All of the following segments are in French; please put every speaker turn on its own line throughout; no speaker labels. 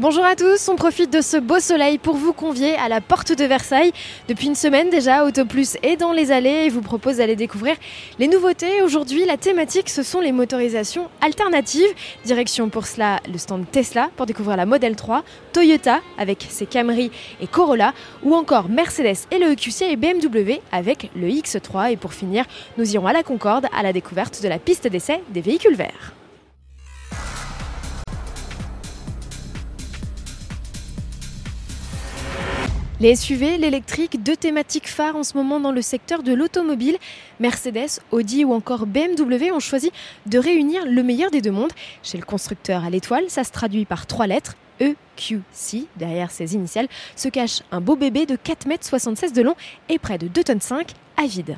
Bonjour à tous, on profite de ce beau soleil pour vous convier à la porte de Versailles. Depuis une semaine déjà, Autoplus est dans les allées et vous propose d'aller découvrir les nouveautés. Aujourd'hui, la thématique, ce sont les motorisations alternatives. Direction pour cela le stand Tesla pour découvrir la Model 3, Toyota avec ses Camry et Corolla, ou encore Mercedes et le EQC et BMW avec le X3. Et pour finir, nous irons à la Concorde à la découverte de la piste d'essai des véhicules verts. Les SUV, l'électrique, deux thématiques phares en ce moment dans le secteur de l'automobile. Mercedes, Audi ou encore BMW ont choisi de réunir le meilleur des deux mondes. Chez le constructeur à l'étoile, ça se traduit par trois lettres. EQC, derrière ses initiales, se cache un beau bébé de 4,76 m de long et près de 2,5 tonnes à vide.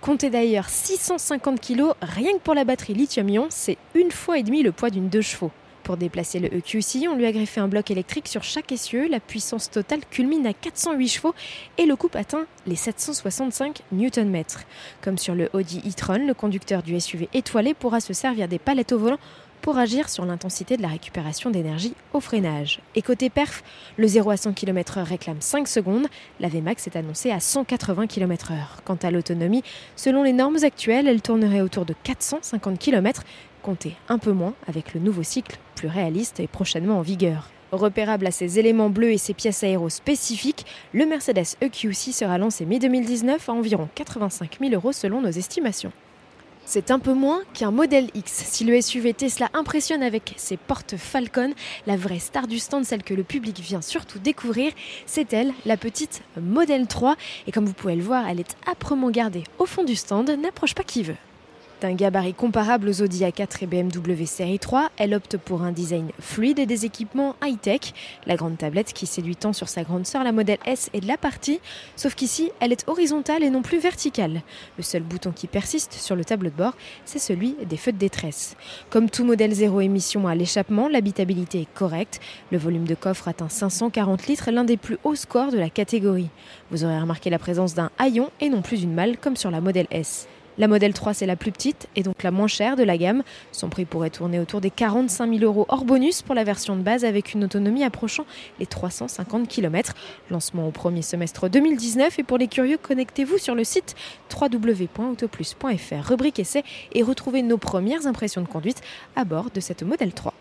Comptez d'ailleurs 650 kg rien que pour la batterie lithium-ion, c'est une fois et demie le poids d'une deux chevaux. Pour déplacer le EQC, on lui a greffé un bloc électrique sur chaque essieu. La puissance totale culmine à 408 chevaux et le couple atteint les 765 Nm. Comme sur le Audi e-tron, le conducteur du SUV étoilé pourra se servir des palettes au volant pour agir sur l'intensité de la récupération d'énergie au freinage. Et côté perf, le 0 à 100 km/h réclame 5 secondes, la VMAX est annoncée à 180 km/h. Quant à l'autonomie, selon les normes actuelles, elle tournerait autour de 450 km, comptez un peu moins avec le nouveau cycle plus réaliste et prochainement en vigueur. Repérable à ses éléments bleus et ses pièces aéro spécifiques, le Mercedes EQC sera lancé mi-2019 à environ 85 000 euros selon nos estimations. C'est un peu moins qu'un modèle X. Si le SUV Tesla impressionne avec ses portes Falcon, la vraie star du stand, celle que le public vient surtout découvrir, c'est elle, la petite Model 3. Et comme vous pouvez le voir, elle est âprement gardée au fond du stand, n'approche pas qui veut. D'un gabarit comparable aux Audi A4 et BMW Série 3, elle opte pour un design fluide et des équipements high-tech. La grande tablette qui séduit tant sur sa grande sœur, la modèle S, est de la partie, sauf qu'ici, elle est horizontale et non plus verticale. Le seul bouton qui persiste sur le tableau de bord, c'est celui des feux de détresse. Comme tout modèle zéro émission à l'échappement, l'habitabilité est correcte. Le volume de coffre atteint 540 litres, l'un des plus hauts scores de la catégorie. Vous aurez remarqué la présence d'un haillon et non plus d'une malle comme sur la modèle S. La modèle 3, c'est la plus petite et donc la moins chère de la gamme. Son prix pourrait tourner autour des 45 000 euros hors bonus pour la version de base avec une autonomie approchant les 350 km. Lancement au premier semestre 2019 et pour les curieux, connectez-vous sur le site www.autoplus.fr, rubrique essai et retrouvez nos premières impressions de conduite à bord de cette modèle 3.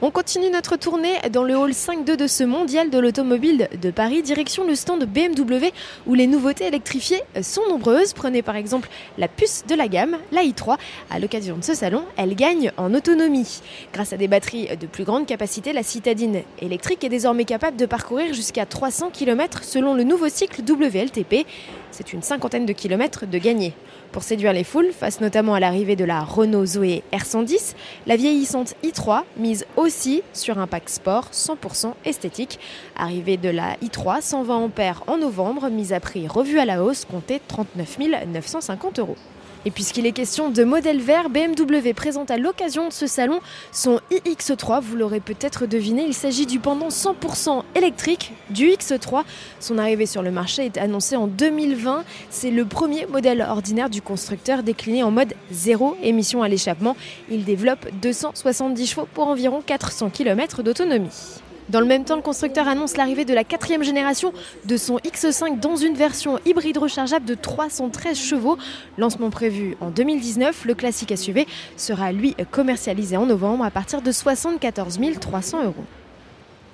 On continue notre tournée dans le hall 5.2 de ce mondial de l'automobile de Paris, direction le stand BMW où les nouveautés électrifiées sont nombreuses. Prenez par exemple la puce de la gamme, la i3. À l'occasion de ce salon, elle gagne en autonomie. Grâce à des batteries de plus grande capacité, la citadine électrique est désormais capable de parcourir jusqu'à 300 km selon le nouveau cycle WLTP. C'est une cinquantaine de kilomètres de gagné. Pour séduire les foules, face notamment à l'arrivée de la Renault Zoé R110, la vieillissante i3 mise aussi sur un pack sport 100% esthétique. Arrivée de la i3 120 ampères en novembre, mise à prix revue à la hausse, comptée 39 950 euros. Et puisqu'il est question de modèle vert, BMW présente à l'occasion de ce salon son iX3. Vous l'aurez peut-être deviné, il s'agit du pendant 100% électrique du X3. Son arrivée sur le marché est annoncée en 2020. C'est le premier modèle ordinaire du constructeur décliné en mode zéro émission à l'échappement. Il développe 270 chevaux pour environ 400 km d'autonomie. Dans le même temps, le constructeur annonce l'arrivée de la quatrième génération de son X5 dans une version hybride rechargeable de 313 chevaux. Lancement prévu en 2019, le classique SUV sera lui commercialisé en novembre à partir de 74 300 euros.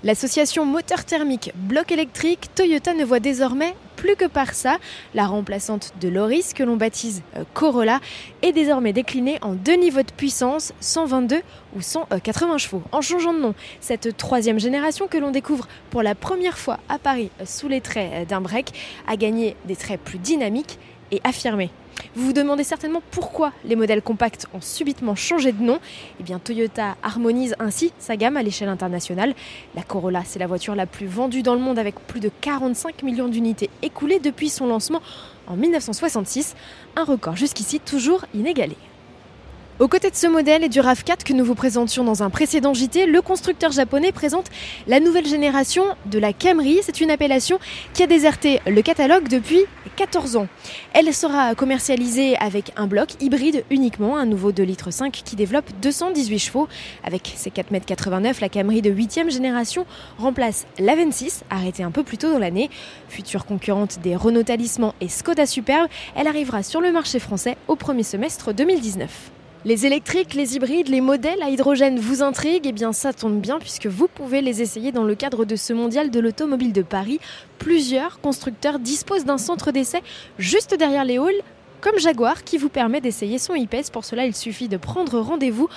L'association moteur thermique bloc électrique Toyota ne voit désormais plus que par ça. La remplaçante de Loris, que l'on baptise euh, Corolla, est désormais déclinée en deux niveaux de puissance, 122 ou 180 chevaux. En changeant de nom, cette troisième génération que l'on découvre pour la première fois à Paris sous les traits euh, d'un break a gagné des traits plus dynamiques et. Vous vous demandez certainement pourquoi les modèles compacts ont subitement changé de nom. Eh bien, Toyota harmonise ainsi sa gamme à l'échelle internationale. La Corolla, c'est la voiture la plus vendue dans le monde avec plus de 45 millions d'unités écoulées depuis son lancement en 1966, un record jusqu'ici toujours inégalé. Aux côtés de ce modèle et du RAV4 que nous vous présentions dans un précédent JT, le constructeur japonais présente la nouvelle génération de la Camry. C'est une appellation qui a déserté le catalogue depuis 14 ans. Elle sera commercialisée avec un bloc hybride uniquement, un nouveau 2 litres 5 qui développe 218 chevaux. Avec ses 4,89 m, la Camry de 8e génération remplace la 26, arrêtée un peu plus tôt dans l'année. Future concurrente des Renault Talisman et Skoda Superbe, elle arrivera sur le marché français au premier semestre 2019. Les électriques, les hybrides, les modèles à hydrogène vous intriguent Eh bien ça tombe bien puisque vous pouvez les essayer dans le cadre de ce mondial de l'automobile de Paris. Plusieurs constructeurs disposent d'un centre d'essai juste derrière les halls comme Jaguar qui vous permet d'essayer son e Pour cela, il suffit de prendre rendez-vous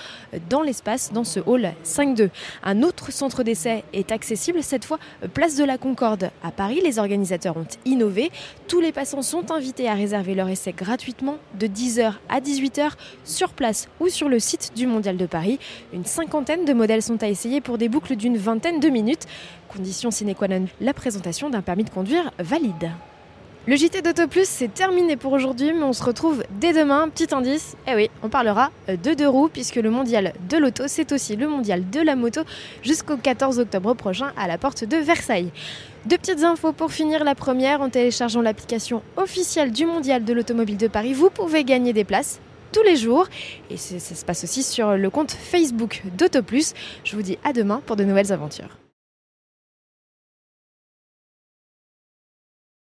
dans l'espace, dans ce hall 5.2. Un autre centre d'essai est accessible, cette fois place de la Concorde à Paris. Les organisateurs ont innové. Tous les passants sont invités à réserver leur essai gratuitement de 10h à 18h sur place ou sur le site du Mondial de Paris. Une cinquantaine de modèles sont à essayer pour des boucles d'une vingtaine de minutes. Condition sine qua non, la présentation d'un permis de conduire valide. Le JT d'Auto Plus, c'est terminé pour aujourd'hui, mais on se retrouve dès demain. Petit indice, eh oui, on parlera de deux roues, puisque le mondial de l'auto, c'est aussi le mondial de la moto, jusqu'au 14 octobre prochain à la porte de Versailles. Deux petites infos pour finir. La première, en téléchargeant l'application officielle du mondial de l'automobile de Paris, vous pouvez gagner des places tous les jours. Et ça se passe aussi sur le compte Facebook d'Auto Plus. Je vous dis à demain pour de nouvelles aventures.